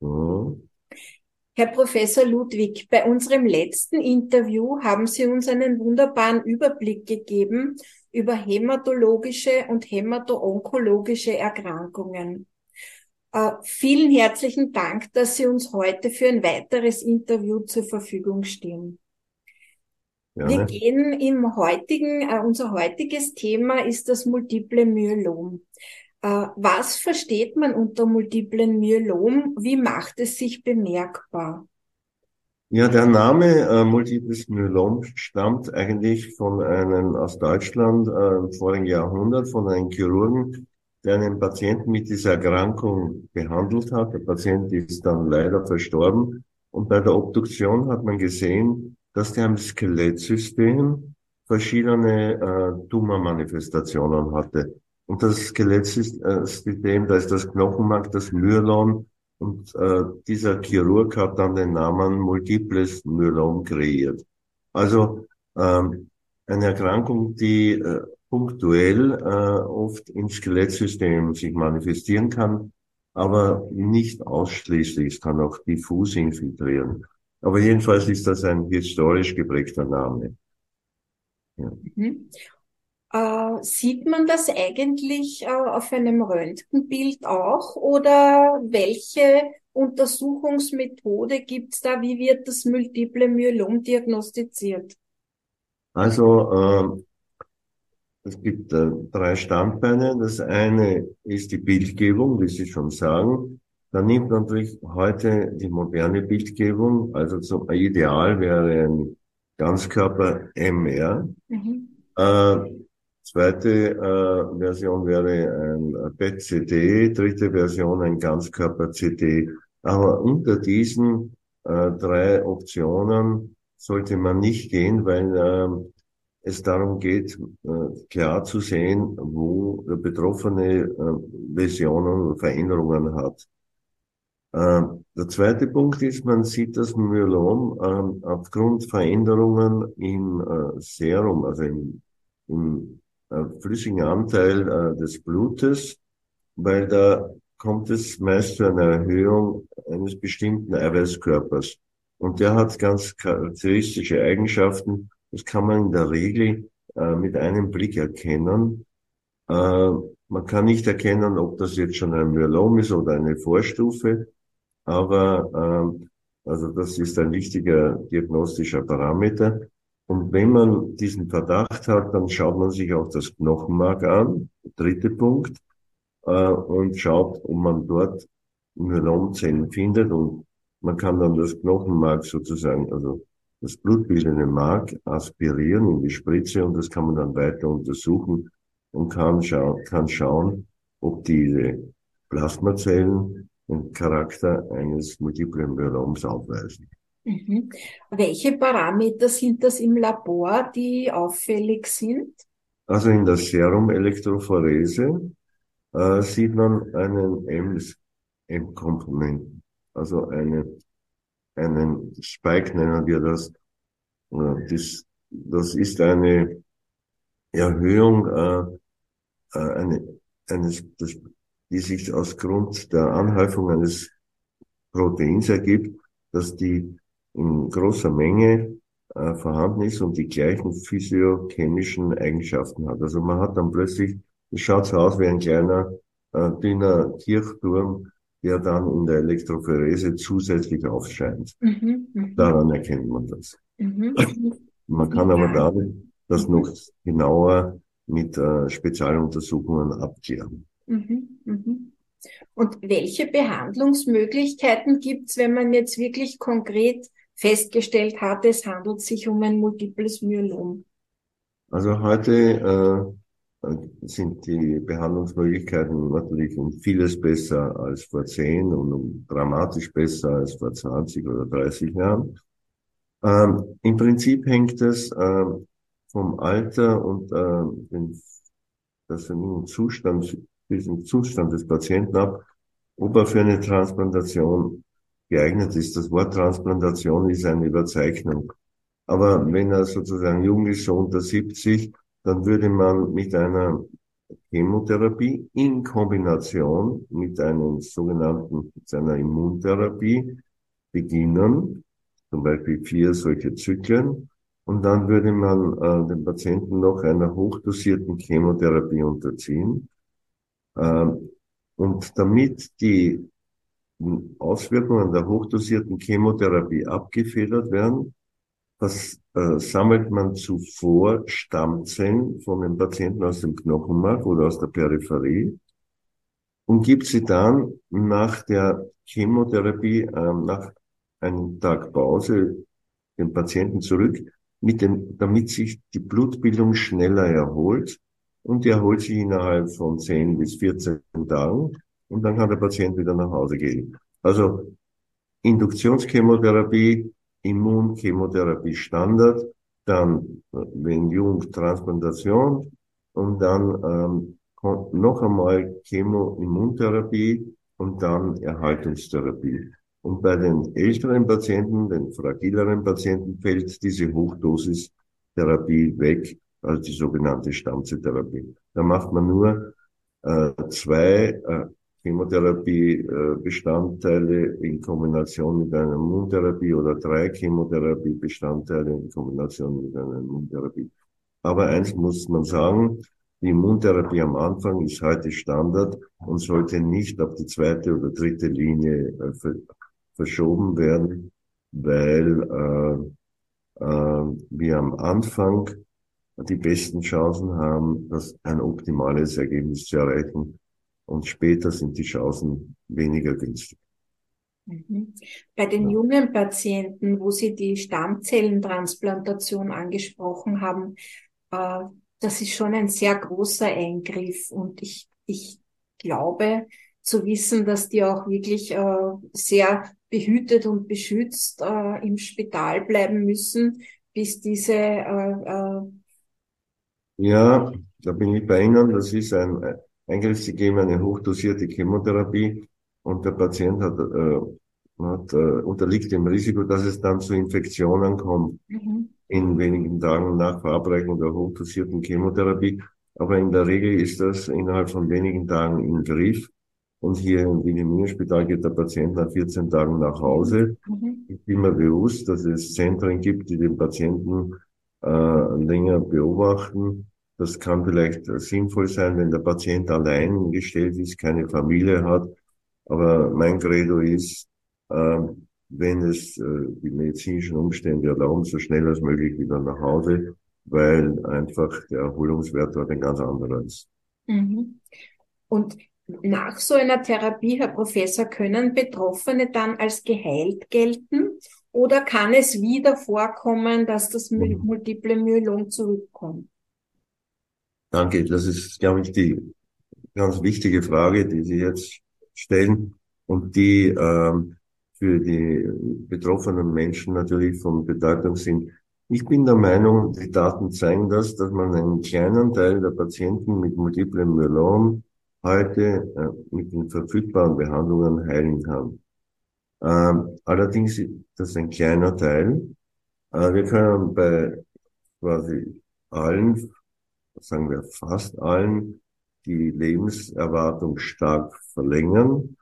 Mhm. Herr Professor Ludwig, bei unserem letzten Interview haben Sie uns einen wunderbaren Überblick gegeben über hämatologische und hämato-onkologische Erkrankungen. Äh, vielen herzlichen Dank, dass Sie uns heute für ein weiteres Interview zur Verfügung stehen. Gerne. Wir gehen im heutigen, äh, unser heutiges Thema ist das multiple Myelom. Äh, was versteht man unter multiplen Myelom? Wie macht es sich bemerkbar? Ja, der Name äh, Multiples Myelom stammt eigentlich von einem aus Deutschland äh, im vorigen Jahrhundert, von einem Chirurgen, der einen Patienten mit dieser Erkrankung behandelt hat. Der Patient ist dann leider verstorben. Und bei der Obduktion hat man gesehen, dass der im Skelettsystem verschiedene äh, Tumormanifestationen hatte. Und das Skelettsystem, da ist das Knochenmark, das Myelon. Und äh, dieser Chirurg hat dann den Namen Multiples Myelom kreiert. Also ähm, eine Erkrankung, die äh, punktuell äh, oft im Skelettsystem sich manifestieren kann, aber nicht ausschließlich. Es kann auch diffus infiltrieren. Aber jedenfalls ist das ein historisch geprägter Name. Ja. Mhm. Äh, sieht man das eigentlich äh, auf einem Röntgenbild auch oder welche Untersuchungsmethode gibt's da? Wie wird das multiple Myelom diagnostiziert? Also äh, es gibt äh, drei Standbeine. Das eine ist die Bildgebung, wie Sie schon sagen. Da nimmt man natürlich heute die moderne Bildgebung. Also zum Ideal wäre ein Ganzkörper-MR. Mhm. Äh, Zweite äh, Version wäre ein PET-CT, dritte Version ein Ganzkörper-CT. Aber unter diesen äh, drei Optionen sollte man nicht gehen, weil äh, es darum geht, äh, klar zu sehen, wo der Betroffene äh, Läsionen oder Veränderungen hat. Äh, der zweite Punkt ist, man sieht das Myelom äh, aufgrund Veränderungen im äh, Serum, also im, im äh, flüssigen Anteil äh, des Blutes, weil da kommt es meist zu einer Erhöhung eines bestimmten Eiweißkörpers. Und der hat ganz charakteristische Eigenschaften. Das kann man in der Regel äh, mit einem Blick erkennen. Äh, man kann nicht erkennen, ob das jetzt schon ein Myelom ist oder eine Vorstufe, aber äh, also das ist ein wichtiger diagnostischer Parameter. Und wenn man diesen Verdacht hat, dann schaut man sich auch das Knochenmark an, dritte Punkt, äh, und schaut, ob man dort Myelomzellen findet und man kann dann das Knochenmark sozusagen, also das blutbildende Mark aspirieren in die Spritze und das kann man dann weiter untersuchen und kann, schau kann schauen, ob diese Plasmazellen den Charakter eines multiplen Myeloms aufweisen. Mhm. Welche Parameter sind das im Labor, die auffällig sind? Also in der Serum-Elektrophorese äh, sieht man einen M-Komponenten, also eine, einen Spike nennen wir das. Das, das ist eine Erhöhung, äh, äh eine, eines, das, die sich aus Grund der Anhäufung eines Proteins ergibt, dass die in großer Menge äh, vorhanden ist und die gleichen physiochemischen Eigenschaften hat. Also man hat dann plötzlich, es schaut so aus wie ein kleiner, äh, dünner Kirchturm, der dann in der Elektrophorese zusätzlich aufscheint. Mhm, mh. Daran erkennt man das. Mhm. Man kann aber dadurch das noch genauer mit äh, Spezialuntersuchungen abklären. Mhm, mh. Und welche Behandlungsmöglichkeiten gibt's, wenn man jetzt wirklich konkret festgestellt hat, es handelt sich um ein multiples Myelom? Also heute äh, sind die Behandlungsmöglichkeiten natürlich um vieles besser als vor zehn und um dramatisch besser als vor 20 oder 30 Jahren. Ähm, Im Prinzip hängt es äh, vom Alter und äh, den, das Zustand, diesen Zustand des Patienten ab, ob er für eine Transplantation geeignet ist. Das Wort Transplantation ist eine Überzeichnung. Aber wenn er sozusagen jung ist, so unter 70, dann würde man mit einer Chemotherapie in Kombination mit einem sogenannten, mit einer Immuntherapie beginnen, zum Beispiel vier solche Zyklen, und dann würde man äh, den Patienten noch einer hochdosierten Chemotherapie unterziehen. Ähm, und damit die Auswirkungen der hochdosierten Chemotherapie abgefedert werden, das äh, sammelt man zuvor Stammzellen von den Patienten aus dem Knochenmark oder aus der Peripherie und gibt sie dann nach der Chemotherapie, äh, nach einem Tag Pause, den Patienten zurück, mit dem, damit sich die Blutbildung schneller erholt. Und die erholt sich innerhalb von 10 bis 14 Tagen und dann kann der Patient wieder nach Hause gehen. Also Induktionschemotherapie, Immunchemotherapie Standard, dann, wenn jung, Transplantation und dann ähm, noch einmal Chemo-Immuntherapie und dann Erhaltungstherapie. Und bei den älteren Patienten, den fragileren Patienten, fällt diese Hochdosis-Therapie weg, also die sogenannte Stammzelltherapie. Da macht man nur äh, zwei äh, Chemotherapie-Bestandteile äh, in Kombination mit einer Immuntherapie oder drei Chemotherapie-Bestandteile in Kombination mit einer Immuntherapie. Aber eins muss man sagen, die Immuntherapie am Anfang ist heute Standard und sollte nicht auf die zweite oder dritte Linie äh, verschoben werden, weil äh, äh, wir am Anfang die besten Chancen haben, das ein optimales Ergebnis zu erreichen und später sind die Chancen weniger günstig. Mhm. Bei den ja. jungen Patienten, wo Sie die Stammzellentransplantation angesprochen haben, äh, das ist schon ein sehr großer Eingriff und ich, ich glaube zu wissen, dass die auch wirklich äh, sehr behütet und beschützt äh, im Spital bleiben müssen, bis diese ja, da bin ich bei Ihnen. Das ist ein, Eingriff, sie geben eine hochdosierte Chemotherapie und der Patient hat, äh, hat äh, unterliegt dem Risiko, dass es dann zu Infektionen kommt mhm. in wenigen Tagen nach Verabreichung der hochdosierten Chemotherapie. Aber in der Regel ist das innerhalb von wenigen Tagen im Griff. Und hier im Wilhelminenspital geht der Patient nach 14 Tagen nach Hause. Mhm. Ich bin mir bewusst, dass es Zentren gibt, die den Patienten äh, länger beobachten das kann vielleicht sinnvoll sein, wenn der Patient allein gestellt ist, keine Familie hat. Aber mein Credo ist, äh, wenn es äh, die medizinischen Umstände erlauben, so schnell als möglich wieder nach Hause, weil einfach der Erholungswert dort ein ganz anderer ist. Mhm. Und nach so einer Therapie, Herr Professor, können Betroffene dann als geheilt gelten? Oder kann es wieder vorkommen, dass das mhm. multiple Myelom zurückkommt? Danke, das ist, glaube ich, die ganz wichtige Frage, die Sie jetzt stellen und die ähm, für die betroffenen Menschen natürlich von Bedeutung sind. Ich bin der Meinung, die Daten zeigen das, dass man einen kleinen Teil der Patienten mit multiplem Myelom heute äh, mit den verfügbaren Behandlungen heilen kann. Ähm, allerdings ist das ein kleiner Teil. Äh, wir können bei quasi allen sagen wir fast allen, die Lebenserwartung stark verlängern.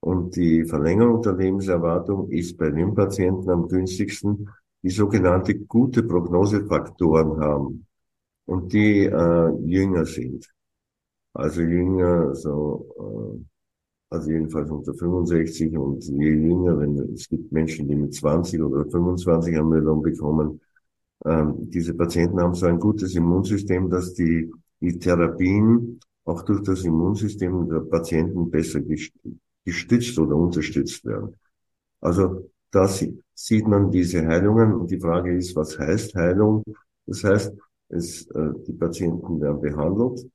Und die Verlängerung der Lebenserwartung ist bei den Patienten am günstigsten, die sogenannte gute Prognosefaktoren haben und die äh, jünger sind. Also jünger, so, äh, also jedenfalls unter 65 und je jünger, wenn es gibt Menschen, die mit 20 oder 25 am Myelom bekommen, ähm, diese Patienten haben so ein gutes Immunsystem, dass die, die Therapien auch durch das Immunsystem der Patienten besser gestützt oder unterstützt werden. Also da sieht man diese Heilungen und die Frage ist, was heißt Heilung? Das heißt, es, äh, die Patienten werden behandelt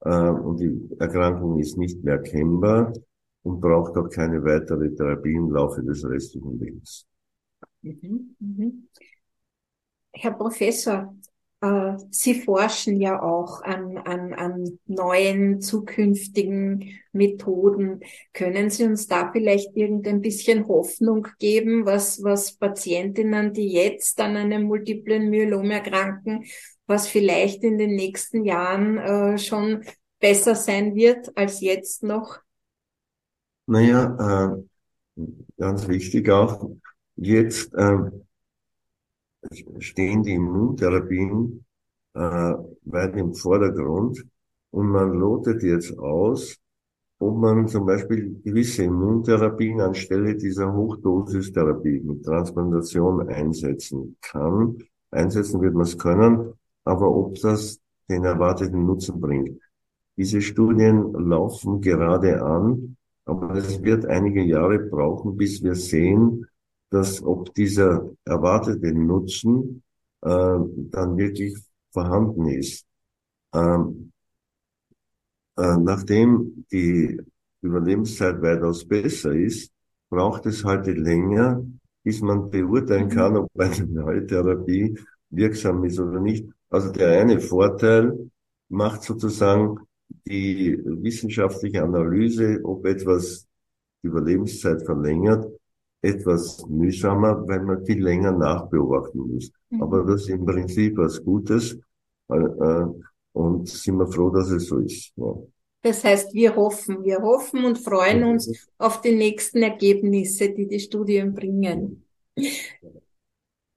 äh, und die Erkrankung ist nicht mehr erkennbar und braucht auch keine weitere Therapie im Laufe des restlichen Lebens. Mhm, mh. Herr Professor, äh, Sie forschen ja auch an, an, an neuen zukünftigen Methoden. Können Sie uns da vielleicht irgendein bisschen Hoffnung geben, was, was Patientinnen, die jetzt an einem multiplen Myelom erkranken, was vielleicht in den nächsten Jahren äh, schon besser sein wird als jetzt noch? Naja, äh, ganz wichtig auch, jetzt äh, stehen die Immuntherapien äh, weit im Vordergrund und man lotet jetzt aus, ob man zum Beispiel gewisse Immuntherapien anstelle dieser Hochdosistherapie mit Transplantation einsetzen kann. Einsetzen wird man es können, aber ob das den erwarteten Nutzen bringt. Diese Studien laufen gerade an, aber es wird einige Jahre brauchen, bis wir sehen, dass ob dieser erwartete Nutzen äh, dann wirklich vorhanden ist. Ähm, äh, nachdem die Überlebenszeit weitaus besser ist, braucht es heute länger, bis man beurteilen kann, ob eine neue Therapie wirksam ist oder nicht. Also der eine Vorteil macht sozusagen die wissenschaftliche Analyse, ob etwas Überlebenszeit verlängert, etwas mühsamer, weil man viel länger nachbeobachten muss. Mhm. Aber das ist im Prinzip was Gutes äh, äh, und sind wir froh, dass es so ist. Ja. Das heißt, wir hoffen, wir hoffen und freuen uns auf die nächsten Ergebnisse, die die Studien bringen.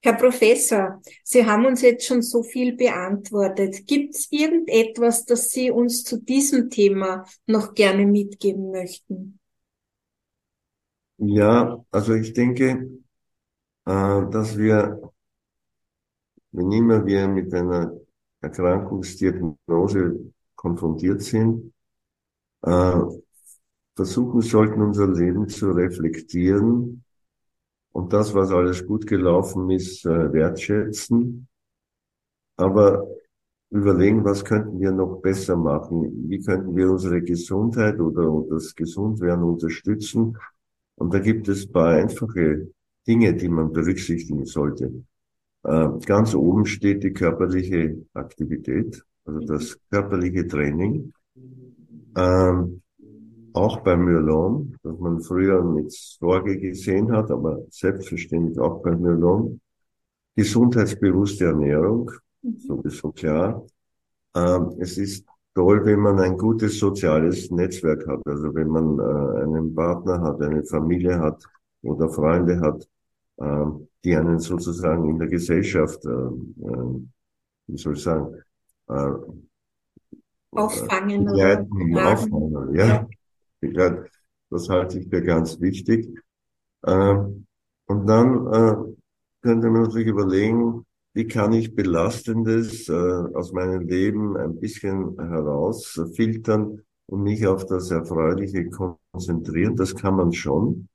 Herr Professor, Sie haben uns jetzt schon so viel beantwortet. Gibt es irgendetwas, das Sie uns zu diesem Thema noch gerne mitgeben möchten? Ja, also ich denke, äh, dass wir, wenn immer wir mit einer Erkrankungsdiagnose konfrontiert sind, äh, versuchen sollten, unser Leben zu reflektieren und das, was alles gut gelaufen ist, äh, wertschätzen. Aber überlegen, was könnten wir noch besser machen? Wie könnten wir unsere Gesundheit oder das Gesundwerden unterstützen? Und da gibt es paar einfache Dinge, die man berücksichtigen sollte. Äh, ganz oben steht die körperliche Aktivität, also das körperliche Training. Ähm, auch beim Myelom, das man früher mit Sorge gesehen hat, aber selbstverständlich auch beim Myelom. Gesundheitsbewusste Ernährung, mhm. sowieso klar. Ähm, es ist toll, wenn man ein gutes soziales Netzwerk hat. Also wenn man äh, einen Partner hat, eine Familie hat oder Freunde hat, äh, die einen sozusagen in der Gesellschaft, äh, äh wie soll ich sagen, äh, auffangen oder auffangen, ja. ja. Das halte ich für ganz wichtig. Ähm, und dann äh, könnte man natürlich überlegen, wie kann ich Belastendes äh, aus meinem Leben ein bisschen herausfiltern und mich auf das Erfreuliche konzentrieren. Das kann man schon.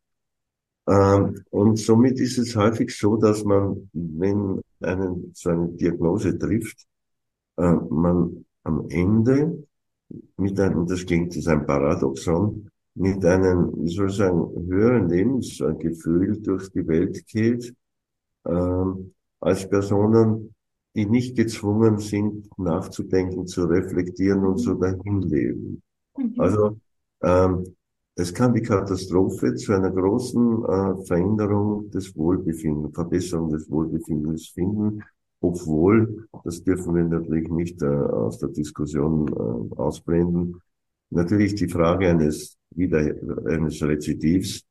Ähm, und somit ist es häufig so, dass man, wenn einen, so eine Diagnose trifft, äh, man am Ende mit einem, das klingt, das ist ein Paradoxon, mit einem, wie soll ich sagen, höheren Lebensgefühl durch die Welt geht, ähm, als Personen, die nicht gezwungen sind, nachzudenken, zu reflektieren und so dahin leben. Mhm. Also ähm, es kann die Katastrophe zu einer großen äh, Veränderung des Wohlbefindens, Verbesserung des Wohlbefindens finden, obwohl, das dürfen wir natürlich nicht äh, aus der Diskussion äh, ausblenden, natürlich die Frage eines wieder eines Rezidivs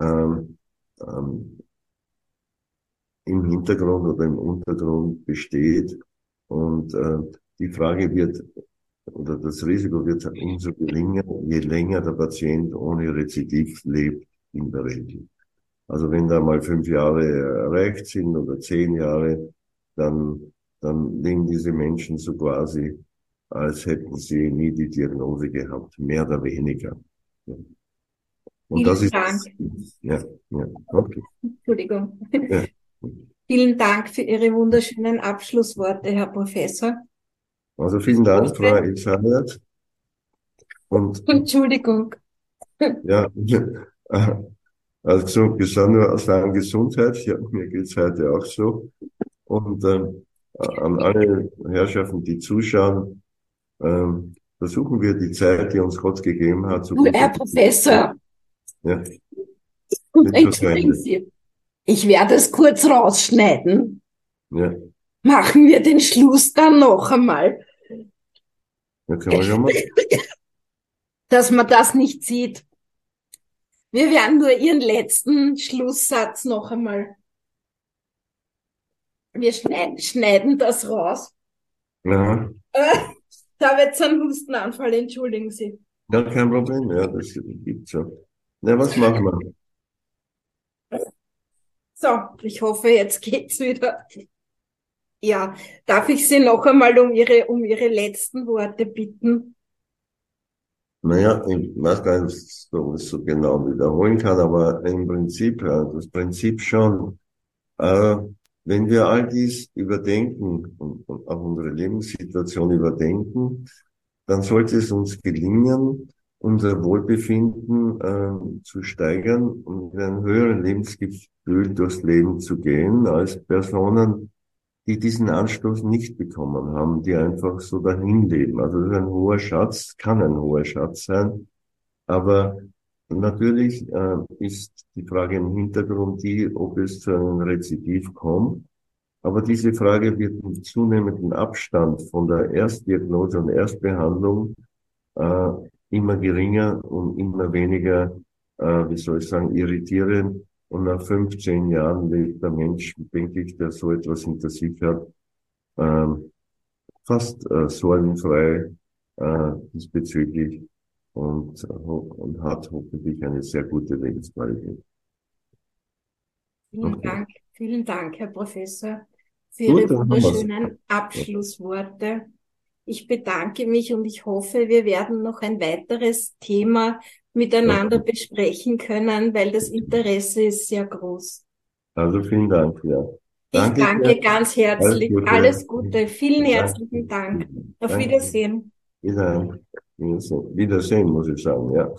ähm, ähm, im Hintergrund oder im Untergrund besteht. Und äh, die Frage wird, oder das Risiko wird umso geringer, je länger der Patient ohne Rezidiv lebt in der Regel. Also wenn da mal fünf Jahre erreicht sind oder zehn Jahre, dann, dann leben diese Menschen so quasi, als hätten sie nie die Diagnose gehabt, mehr oder weniger. Und Vielen das ist, Dank. ja, ja, okay. Entschuldigung. Ja. Vielen Dank für Ihre wunderschönen Abschlussworte, Herr Professor. Also vielen Dank, Frau Elisabeth. Und, Entschuldigung. Ja, also nur aus der Gesundheit. Ja, mir geht's heute auch so. Und äh, an alle Herrschaften, die zuschauen, äh, versuchen wir die Zeit, die uns Gott gegeben hat, zu Herr Professor. Ja. Entschuldigen Sie. Ich werde es kurz rausschneiden. Ja. Machen wir den Schluss dann noch einmal. Ja, können wir schon mal. dass man das nicht sieht. Wir werden nur Ihren letzten Schlusssatz noch einmal. Wir schneiden, schneiden das raus. Ja. Da wird ein Hustenanfall, entschuldigen Sie. Ja, kein Problem. Ja, das gibt's schon. Na, was machen wir? So, ich hoffe, jetzt geht's wieder. Ja, darf ich Sie noch einmal um Ihre, um Ihre letzten Worte bitten? Naja, ich weiß gar nicht, ob ich es so genau wiederholen kann, aber im Prinzip, das Prinzip schon, äh, wenn wir all dies überdenken und, und auch unsere Lebenssituation überdenken, dann sollte es uns gelingen, unser Wohlbefinden äh, zu steigern und mit einem höheren Lebensgefühl durchs Leben zu gehen, als Personen, die diesen Anstoß nicht bekommen haben, die einfach so dahin leben. Also das ist ein hoher Schatz, kann ein hoher Schatz sein, aber natürlich äh, ist die Frage im Hintergrund die, ob es zu einem Rezidiv kommt. Aber diese Frage wird mit zunehmendem Abstand von der Erstdiagnose und Erstbehandlung äh, immer geringer und immer weniger, äh, wie soll ich sagen, irritierend. Und nach 15 Jahren lebt der Mensch, denke ich, der so etwas hinter sich hat, äh, fast äh, sorgenfrei äh, diesbezüglich und, und hat hoffentlich eine sehr gute Lebensqualität. Vielen okay. Dank, vielen Dank, Herr Professor, für Gut, Ihre wunderschönen Abschlussworte. Ich bedanke mich und ich hoffe, wir werden noch ein weiteres Thema miteinander besprechen können, weil das Interesse ist sehr groß. Also vielen Dank, ja. Danke ich danke ganz herzlich. Alles Gute. Alles Gute. Vielen herzlichen Dank. Auf Danke. Wiedersehen. Wiedersehen. Wiedersehen, muss ich sagen, ja.